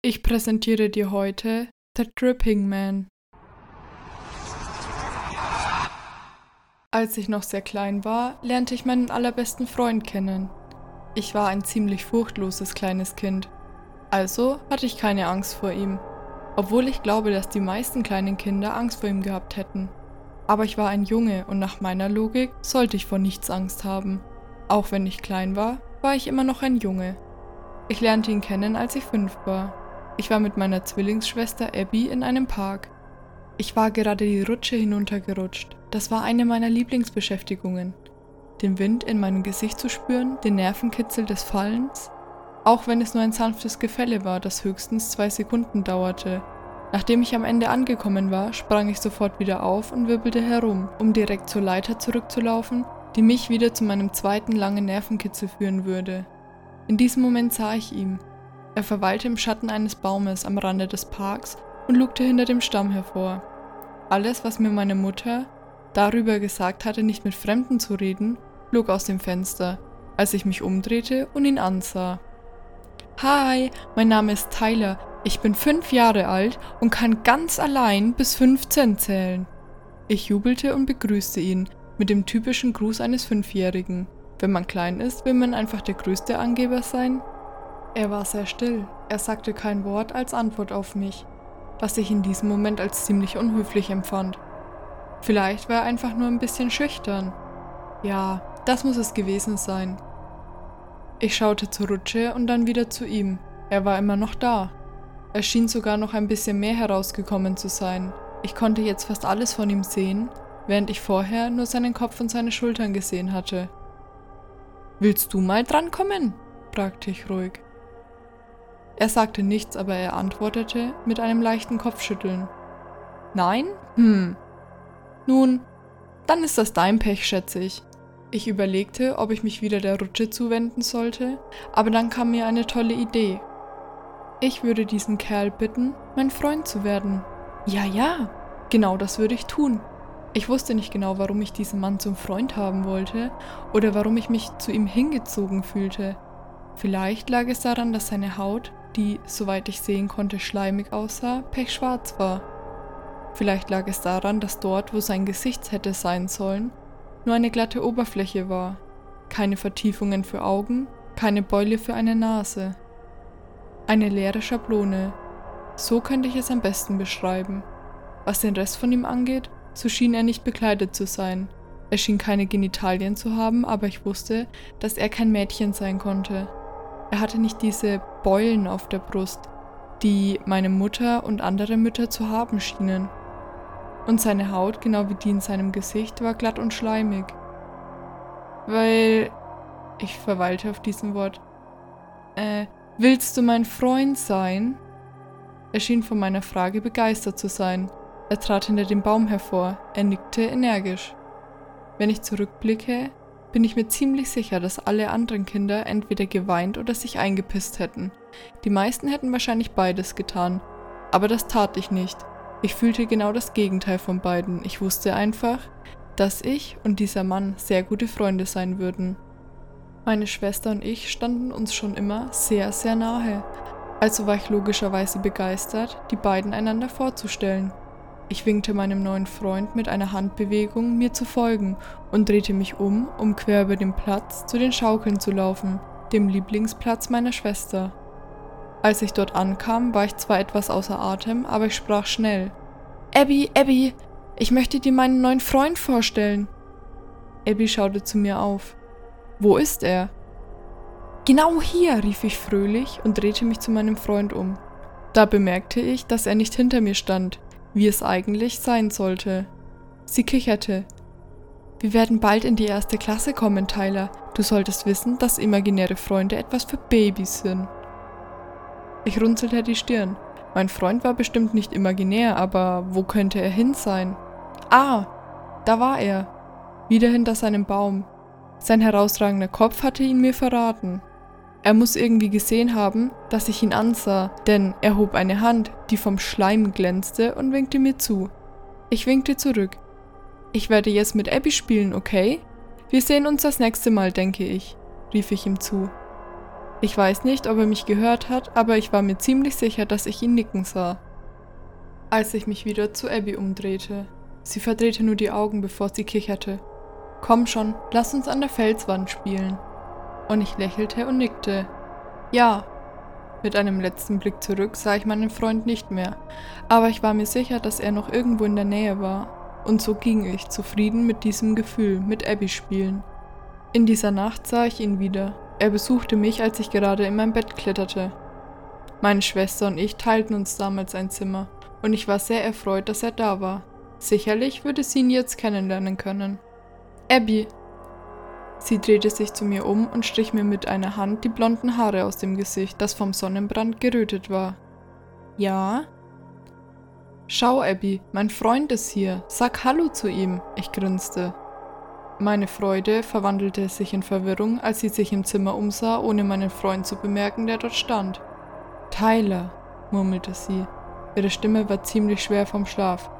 Ich präsentiere dir heute The Dripping Man. Als ich noch sehr klein war, lernte ich meinen allerbesten Freund kennen. Ich war ein ziemlich furchtloses kleines Kind, also hatte ich keine Angst vor ihm, obwohl ich glaube, dass die meisten kleinen Kinder Angst vor ihm gehabt hätten. Aber ich war ein Junge und nach meiner Logik sollte ich vor nichts Angst haben. Auch wenn ich klein war, war ich immer noch ein Junge. Ich lernte ihn kennen, als ich fünf war. Ich war mit meiner Zwillingsschwester Abby in einem Park. Ich war gerade die Rutsche hinuntergerutscht. Das war eine meiner Lieblingsbeschäftigungen. Den Wind in meinem Gesicht zu spüren, den Nervenkitzel des Fallens, auch wenn es nur ein sanftes Gefälle war, das höchstens zwei Sekunden dauerte. Nachdem ich am Ende angekommen war, sprang ich sofort wieder auf und wirbelte herum, um direkt zur Leiter zurückzulaufen, die mich wieder zu meinem zweiten langen Nervenkitzel führen würde. In diesem Moment sah ich ihn, er verweilte im Schatten eines Baumes am Rande des Parks und lugte hinter dem Stamm hervor. Alles, was mir meine Mutter darüber gesagt hatte, nicht mit Fremden zu reden, flog aus dem Fenster, als ich mich umdrehte und ihn ansah. Hi, mein Name ist Tyler, ich bin fünf Jahre alt und kann ganz allein bis 15 zählen. Ich jubelte und begrüßte ihn mit dem typischen Gruß eines Fünfjährigen. Wenn man klein ist, will man einfach der größte Angeber sein er war sehr still, er sagte kein Wort als Antwort auf mich, was ich in diesem Moment als ziemlich unhöflich empfand. Vielleicht war er einfach nur ein bisschen schüchtern. Ja, das muss es gewesen sein. Ich schaute zur Rutsche und dann wieder zu ihm. Er war immer noch da. Er schien sogar noch ein bisschen mehr herausgekommen zu sein. Ich konnte jetzt fast alles von ihm sehen, während ich vorher nur seinen Kopf und seine Schultern gesehen hatte. Willst du mal drankommen? fragte ich ruhig. Er sagte nichts, aber er antwortete mit einem leichten Kopfschütteln. Nein? Hm. Nun, dann ist das dein Pech, schätze ich. Ich überlegte, ob ich mich wieder der Rutsche zuwenden sollte, aber dann kam mir eine tolle Idee. Ich würde diesen Kerl bitten, mein Freund zu werden. Ja, ja, genau das würde ich tun. Ich wusste nicht genau, warum ich diesen Mann zum Freund haben wollte oder warum ich mich zu ihm hingezogen fühlte. Vielleicht lag es daran, dass seine Haut die, soweit ich sehen konnte, schleimig aussah, pechschwarz war. Vielleicht lag es daran, dass dort, wo sein Gesicht hätte sein sollen, nur eine glatte Oberfläche war, keine Vertiefungen für Augen, keine Beule für eine Nase. Eine leere Schablone. So könnte ich es am besten beschreiben. Was den Rest von ihm angeht, so schien er nicht bekleidet zu sein. Er schien keine Genitalien zu haben, aber ich wusste, dass er kein Mädchen sein konnte. Er hatte nicht diese Beulen auf der Brust, die meine Mutter und andere Mütter zu haben schienen. Und seine Haut, genau wie die in seinem Gesicht, war glatt und schleimig. Weil. Ich verweilte auf diesem Wort. Äh, willst du mein Freund sein? Er schien von meiner Frage begeistert zu sein. Er trat hinter dem Baum hervor. Er nickte energisch. Wenn ich zurückblicke, bin ich mir ziemlich sicher, dass alle anderen Kinder entweder geweint oder sich eingepisst hätten. Die meisten hätten wahrscheinlich beides getan. Aber das tat ich nicht. Ich fühlte genau das Gegenteil von beiden. Ich wusste einfach, dass ich und dieser Mann sehr gute Freunde sein würden. Meine Schwester und ich standen uns schon immer sehr, sehr nahe. Also war ich logischerweise begeistert, die beiden einander vorzustellen. Ich winkte meinem neuen Freund mit einer Handbewegung, mir zu folgen, und drehte mich um, um quer über den Platz zu den Schaukeln zu laufen, dem Lieblingsplatz meiner Schwester. Als ich dort ankam, war ich zwar etwas außer Atem, aber ich sprach schnell. Abby, Abby, ich möchte dir meinen neuen Freund vorstellen. Abby schaute zu mir auf. Wo ist er? Genau hier, rief ich fröhlich und drehte mich zu meinem Freund um. Da bemerkte ich, dass er nicht hinter mir stand, wie es eigentlich sein sollte. Sie kicherte. Wir werden bald in die erste Klasse kommen, Tyler. Du solltest wissen, dass imaginäre Freunde etwas für Babys sind. Ich runzelte die Stirn. Mein Freund war bestimmt nicht imaginär, aber wo könnte er hin sein? Ah, da war er. Wieder hinter seinem Baum. Sein herausragender Kopf hatte ihn mir verraten. Er muss irgendwie gesehen haben, dass ich ihn ansah, denn er hob eine Hand, die vom Schleim glänzte, und winkte mir zu. Ich winkte zurück. Ich werde jetzt mit Abby spielen, okay? Wir sehen uns das nächste Mal, denke ich, rief ich ihm zu. Ich weiß nicht, ob er mich gehört hat, aber ich war mir ziemlich sicher, dass ich ihn nicken sah. Als ich mich wieder zu Abby umdrehte. Sie verdrehte nur die Augen, bevor sie kicherte. Komm schon, lass uns an der Felswand spielen. Und ich lächelte und nickte. Ja. Mit einem letzten Blick zurück sah ich meinen Freund nicht mehr, aber ich war mir sicher, dass er noch irgendwo in der Nähe war. Und so ging ich, zufrieden mit diesem Gefühl, mit Abby spielen. In dieser Nacht sah ich ihn wieder. Er besuchte mich, als ich gerade in mein Bett kletterte. Meine Schwester und ich teilten uns damals ein Zimmer, und ich war sehr erfreut, dass er da war. Sicherlich würde sie ihn jetzt kennenlernen können. Abby! Sie drehte sich zu mir um und strich mir mit einer Hand die blonden Haare aus dem Gesicht, das vom Sonnenbrand gerötet war. Ja? Schau, Abby, mein Freund ist hier. Sag Hallo zu ihm. Ich grinste. Meine Freude verwandelte sich in Verwirrung, als sie sich im Zimmer umsah, ohne meinen Freund zu bemerken, der dort stand. Tyler, murmelte sie. Ihre Stimme war ziemlich schwer vom Schlaf.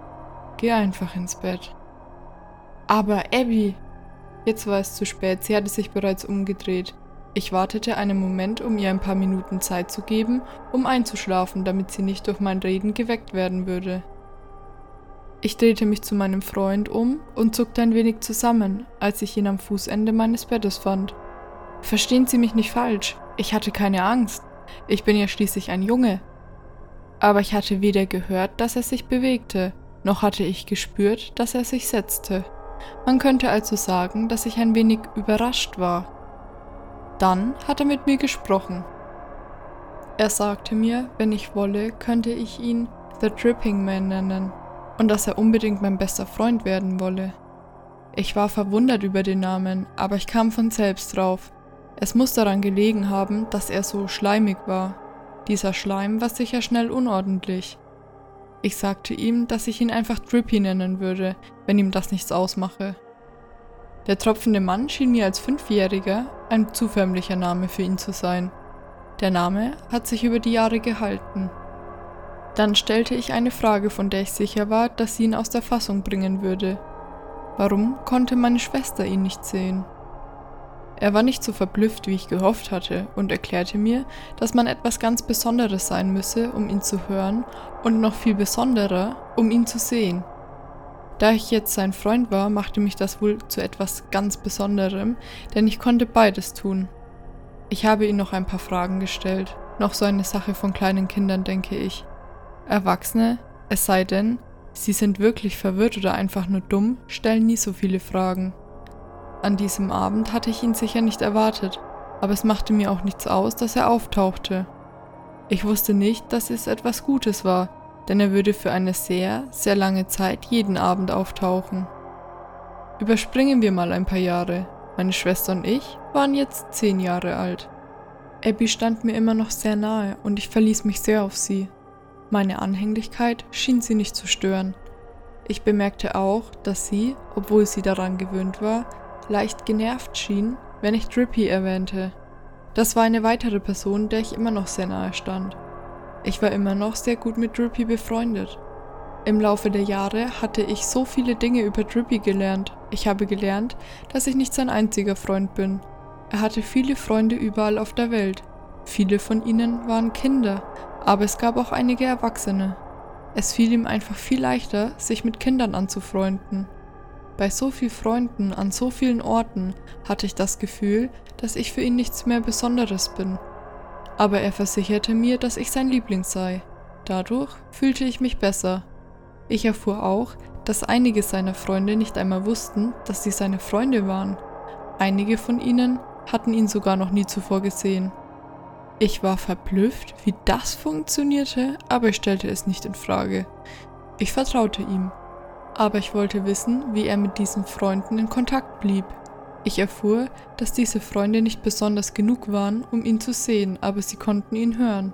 Geh einfach ins Bett. Aber Abby! Jetzt war es zu spät, sie hatte sich bereits umgedreht. Ich wartete einen Moment, um ihr ein paar Minuten Zeit zu geben, um einzuschlafen, damit sie nicht durch mein Reden geweckt werden würde. Ich drehte mich zu meinem Freund um und zuckte ein wenig zusammen, als ich ihn am Fußende meines Bettes fand. Verstehen Sie mich nicht falsch, ich hatte keine Angst. Ich bin ja schließlich ein Junge. Aber ich hatte weder gehört, dass er sich bewegte, noch hatte ich gespürt, dass er sich setzte. Man könnte also sagen, dass ich ein wenig überrascht war. Dann hat er mit mir gesprochen. Er sagte mir, wenn ich wolle, könnte ich ihn The Dripping Man nennen und dass er unbedingt mein bester Freund werden wolle. Ich war verwundert über den Namen, aber ich kam von selbst drauf. Es muss daran gelegen haben, dass er so schleimig war. Dieser Schleim war sicher schnell unordentlich. Ich sagte ihm, dass ich ihn einfach Drippy nennen würde, wenn ihm das nichts ausmache. Der tropfende Mann schien mir als Fünfjähriger ein zuförmlicher Name für ihn zu sein. Der Name hat sich über die Jahre gehalten. Dann stellte ich eine Frage, von der ich sicher war, dass sie ihn aus der Fassung bringen würde. Warum konnte meine Schwester ihn nicht sehen? Er war nicht so verblüfft, wie ich gehofft hatte, und erklärte mir, dass man etwas ganz Besonderes sein müsse, um ihn zu hören, und noch viel besonderer, um ihn zu sehen. Da ich jetzt sein Freund war, machte mich das wohl zu etwas ganz Besonderem, denn ich konnte beides tun. Ich habe ihm noch ein paar Fragen gestellt, noch so eine Sache von kleinen Kindern, denke ich. Erwachsene, es sei denn, sie sind wirklich verwirrt oder einfach nur dumm, stellen nie so viele Fragen. An diesem Abend hatte ich ihn sicher nicht erwartet, aber es machte mir auch nichts aus, dass er auftauchte. Ich wusste nicht, dass es etwas Gutes war, denn er würde für eine sehr, sehr lange Zeit jeden Abend auftauchen. Überspringen wir mal ein paar Jahre. Meine Schwester und ich waren jetzt zehn Jahre alt. Abby stand mir immer noch sehr nahe und ich verließ mich sehr auf sie. Meine Anhänglichkeit schien sie nicht zu stören. Ich bemerkte auch, dass sie, obwohl sie daran gewöhnt war, leicht genervt schien, wenn ich Drippy erwähnte. Das war eine weitere Person, der ich immer noch sehr nahe stand. Ich war immer noch sehr gut mit Drippy befreundet. Im Laufe der Jahre hatte ich so viele Dinge über Drippy gelernt. Ich habe gelernt, dass ich nicht sein einziger Freund bin. Er hatte viele Freunde überall auf der Welt. Viele von ihnen waren Kinder, aber es gab auch einige Erwachsene. Es fiel ihm einfach viel leichter, sich mit Kindern anzufreunden. Bei so vielen Freunden an so vielen Orten hatte ich das Gefühl, dass ich für ihn nichts mehr Besonderes bin. Aber er versicherte mir, dass ich sein Liebling sei. Dadurch fühlte ich mich besser. Ich erfuhr auch, dass einige seiner Freunde nicht einmal wussten, dass sie seine Freunde waren. Einige von ihnen hatten ihn sogar noch nie zuvor gesehen. Ich war verblüfft, wie das funktionierte, aber ich stellte es nicht in Frage. Ich vertraute ihm. Aber ich wollte wissen, wie er mit diesen Freunden in Kontakt blieb. Ich erfuhr, dass diese Freunde nicht besonders genug waren, um ihn zu sehen, aber sie konnten ihn hören.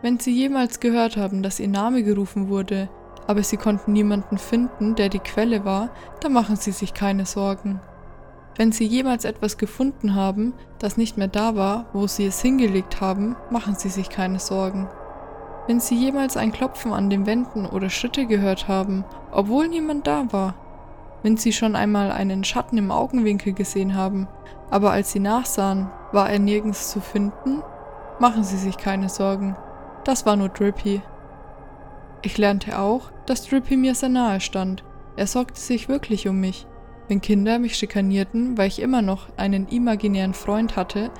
Wenn sie jemals gehört haben, dass ihr Name gerufen wurde, aber sie konnten niemanden finden, der die Quelle war, dann machen sie sich keine Sorgen. Wenn Sie jemals etwas gefunden haben, das nicht mehr da war, wo Sie es hingelegt haben, machen Sie sich keine Sorgen. Wenn Sie jemals ein Klopfen an den Wänden oder Schritte gehört haben, obwohl niemand da war, wenn sie schon einmal einen Schatten im Augenwinkel gesehen haben, aber als sie nachsahen, war er nirgends zu finden? Machen Sie sich keine Sorgen, das war nur Drippy. Ich lernte auch, dass Drippy mir sehr nahe stand. Er sorgte sich wirklich um mich. Wenn Kinder mich schikanierten, weil ich immer noch einen imaginären Freund hatte,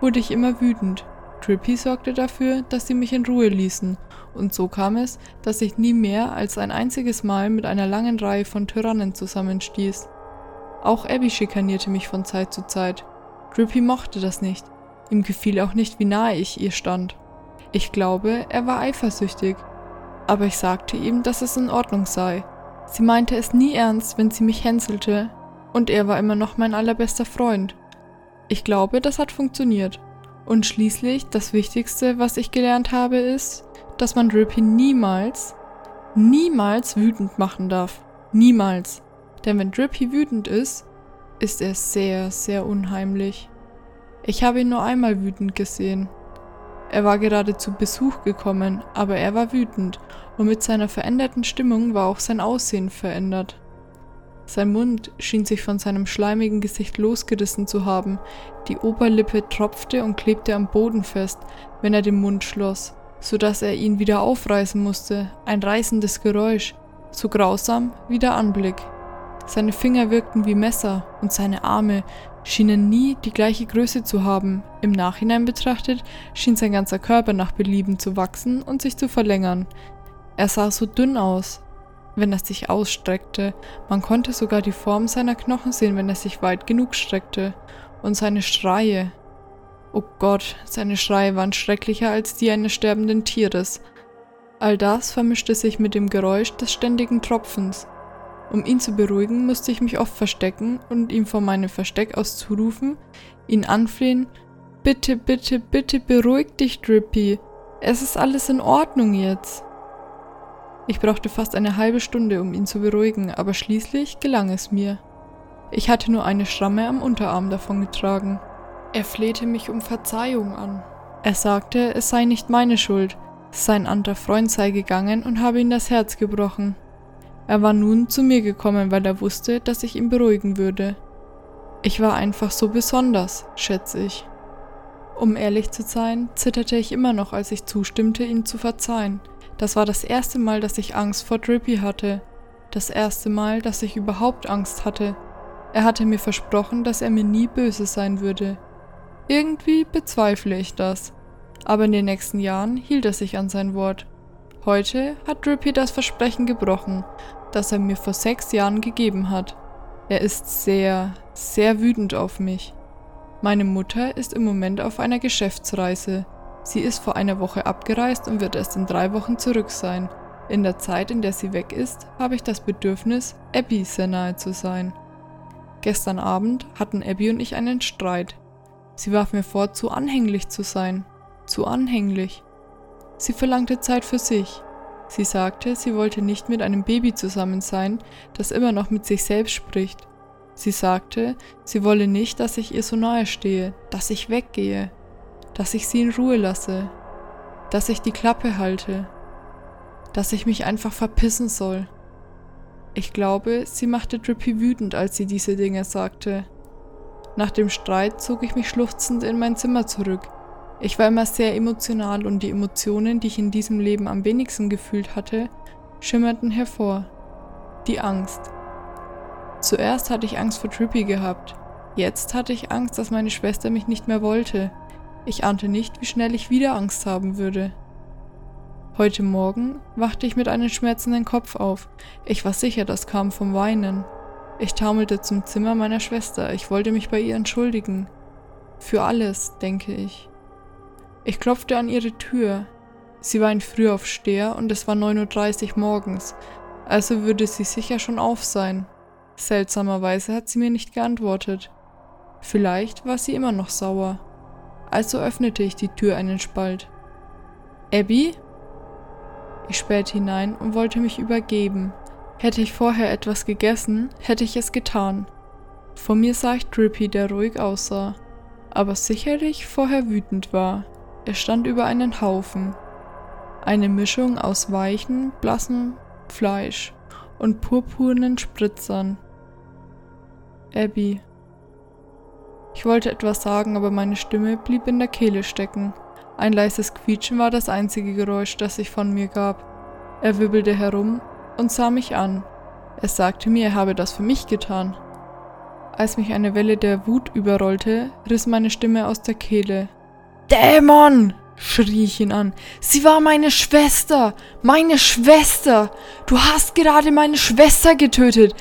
wurde ich immer wütend. Drippy sorgte dafür, dass sie mich in Ruhe ließen, und so kam es, dass ich nie mehr als ein einziges Mal mit einer langen Reihe von Tyrannen zusammenstieß. Auch Abby schikanierte mich von Zeit zu Zeit. Drippy mochte das nicht. Ihm gefiel auch nicht, wie nahe ich ihr stand. Ich glaube, er war eifersüchtig. Aber ich sagte ihm, dass es in Ordnung sei. Sie meinte es nie ernst, wenn sie mich hänselte, und er war immer noch mein allerbester Freund. Ich glaube, das hat funktioniert. Und schließlich, das Wichtigste, was ich gelernt habe, ist, dass man Drippy niemals, niemals wütend machen darf. Niemals. Denn wenn Drippy wütend ist, ist er sehr, sehr unheimlich. Ich habe ihn nur einmal wütend gesehen. Er war gerade zu Besuch gekommen, aber er war wütend und mit seiner veränderten Stimmung war auch sein Aussehen verändert. Sein Mund schien sich von seinem schleimigen Gesicht losgerissen zu haben, die Oberlippe tropfte und klebte am Boden fest, wenn er den Mund schloss, so dass er ihn wieder aufreißen musste, ein reißendes Geräusch, so grausam wie der Anblick. Seine Finger wirkten wie Messer und seine Arme schienen nie die gleiche Größe zu haben. Im Nachhinein betrachtet schien sein ganzer Körper nach Belieben zu wachsen und sich zu verlängern. Er sah so dünn aus, wenn er sich ausstreckte. Man konnte sogar die Form seiner Knochen sehen, wenn er sich weit genug streckte. Und seine Schreie. Oh Gott, seine Schreie waren schrecklicher als die eines sterbenden Tieres. All das vermischte sich mit dem Geräusch des ständigen Tropfens. Um ihn zu beruhigen, musste ich mich oft verstecken und ihm von meinem Versteck aus zurufen, ihn anflehen, bitte, bitte, bitte beruhig dich, Drippy. Es ist alles in Ordnung jetzt. Ich brauchte fast eine halbe Stunde, um ihn zu beruhigen, aber schließlich gelang es mir. Ich hatte nur eine Schramme am Unterarm davongetragen. Er flehte mich um Verzeihung an. Er sagte, es sei nicht meine Schuld, sein anderer Freund sei gegangen und habe ihm das Herz gebrochen. Er war nun zu mir gekommen, weil er wusste, dass ich ihn beruhigen würde. Ich war einfach so besonders, schätze ich. Um ehrlich zu sein, zitterte ich immer noch, als ich zustimmte, ihm zu verzeihen. Das war das erste Mal, dass ich Angst vor Drippy hatte. Das erste Mal, dass ich überhaupt Angst hatte. Er hatte mir versprochen, dass er mir nie böse sein würde. Irgendwie bezweifle ich das. Aber in den nächsten Jahren hielt er sich an sein Wort. Heute hat Drippy das Versprechen gebrochen, das er mir vor sechs Jahren gegeben hat. Er ist sehr, sehr wütend auf mich. Meine Mutter ist im Moment auf einer Geschäftsreise. Sie ist vor einer Woche abgereist und wird erst in drei Wochen zurück sein. In der Zeit, in der sie weg ist, habe ich das Bedürfnis, Abby sehr nahe zu sein. Gestern Abend hatten Abby und ich einen Streit. Sie warf mir vor, zu anhänglich zu sein. Zu anhänglich. Sie verlangte Zeit für sich. Sie sagte, sie wollte nicht mit einem Baby zusammen sein, das immer noch mit sich selbst spricht. Sie sagte, sie wolle nicht, dass ich ihr so nahe stehe, dass ich weggehe, dass ich sie in Ruhe lasse, dass ich die Klappe halte, dass ich mich einfach verpissen soll. Ich glaube, sie machte Drippy wütend, als sie diese Dinge sagte. Nach dem Streit zog ich mich schluchzend in mein Zimmer zurück, ich war immer sehr emotional und die Emotionen, die ich in diesem Leben am wenigsten gefühlt hatte, schimmerten hervor. Die Angst. Zuerst hatte ich Angst vor Trippy gehabt. Jetzt hatte ich Angst, dass meine Schwester mich nicht mehr wollte. Ich ahnte nicht, wie schnell ich wieder Angst haben würde. Heute Morgen wachte ich mit einem schmerzenden Kopf auf. Ich war sicher, das kam vom Weinen. Ich taumelte zum Zimmer meiner Schwester. Ich wollte mich bei ihr entschuldigen. Für alles, denke ich. Ich klopfte an ihre Tür. Sie war ein Frühaufsteher und es war 9.30 Uhr morgens, also würde sie sicher schon auf sein. Seltsamerweise hat sie mir nicht geantwortet. Vielleicht war sie immer noch sauer. Also öffnete ich die Tür einen Spalt. Abby? Ich spähte hinein und wollte mich übergeben. Hätte ich vorher etwas gegessen, hätte ich es getan. Vor mir sah ich Drippy, der ruhig aussah, aber sicherlich vorher wütend war. Er stand über einen Haufen. Eine Mischung aus weichen, blassem Fleisch und purpurnen Spritzern. Abby. Ich wollte etwas sagen, aber meine Stimme blieb in der Kehle stecken. Ein leises Quietschen war das einzige Geräusch, das sich von mir gab. Er wirbelte herum und sah mich an. Er sagte mir, er habe das für mich getan. Als mich eine Welle der Wut überrollte, riss meine Stimme aus der Kehle. Dämon! schrie ich ihn an. Sie war meine Schwester! Meine Schwester! Du hast gerade meine Schwester getötet!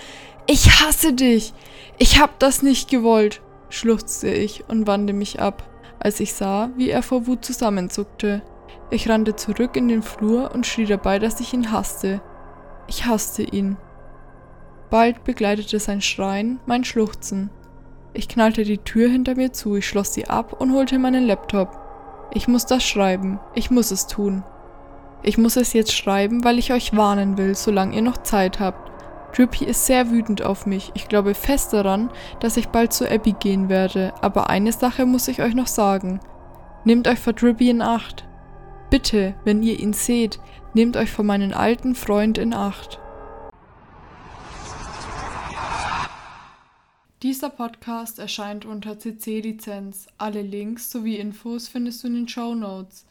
Ich hasse dich! Ich hab das nicht gewollt! Schluchzte ich und wandte mich ab, als ich sah, wie er vor Wut zusammenzuckte. Ich rannte zurück in den Flur und schrie dabei, dass ich ihn hasste. Ich hasste ihn. Bald begleitete sein Schreien mein Schluchzen. Ich knallte die Tür hinter mir zu, ich schloss sie ab und holte meinen Laptop. Ich muss das schreiben, ich muss es tun. Ich muss es jetzt schreiben, weil ich euch warnen will, solange ihr noch Zeit habt. Drippy ist sehr wütend auf mich. Ich glaube fest daran, dass ich bald zu Abby gehen werde, aber eine Sache muss ich euch noch sagen. Nehmt euch vor Drippy in Acht. Bitte, wenn ihr ihn seht, nehmt euch vor meinen alten Freund in Acht. Dieser Podcast erscheint unter CC-Lizenz. Alle Links sowie Infos findest du in den Show Notes.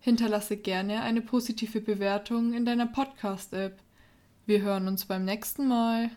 Hinterlasse gerne eine positive Bewertung in deiner Podcast-App. Wir hören uns beim nächsten Mal.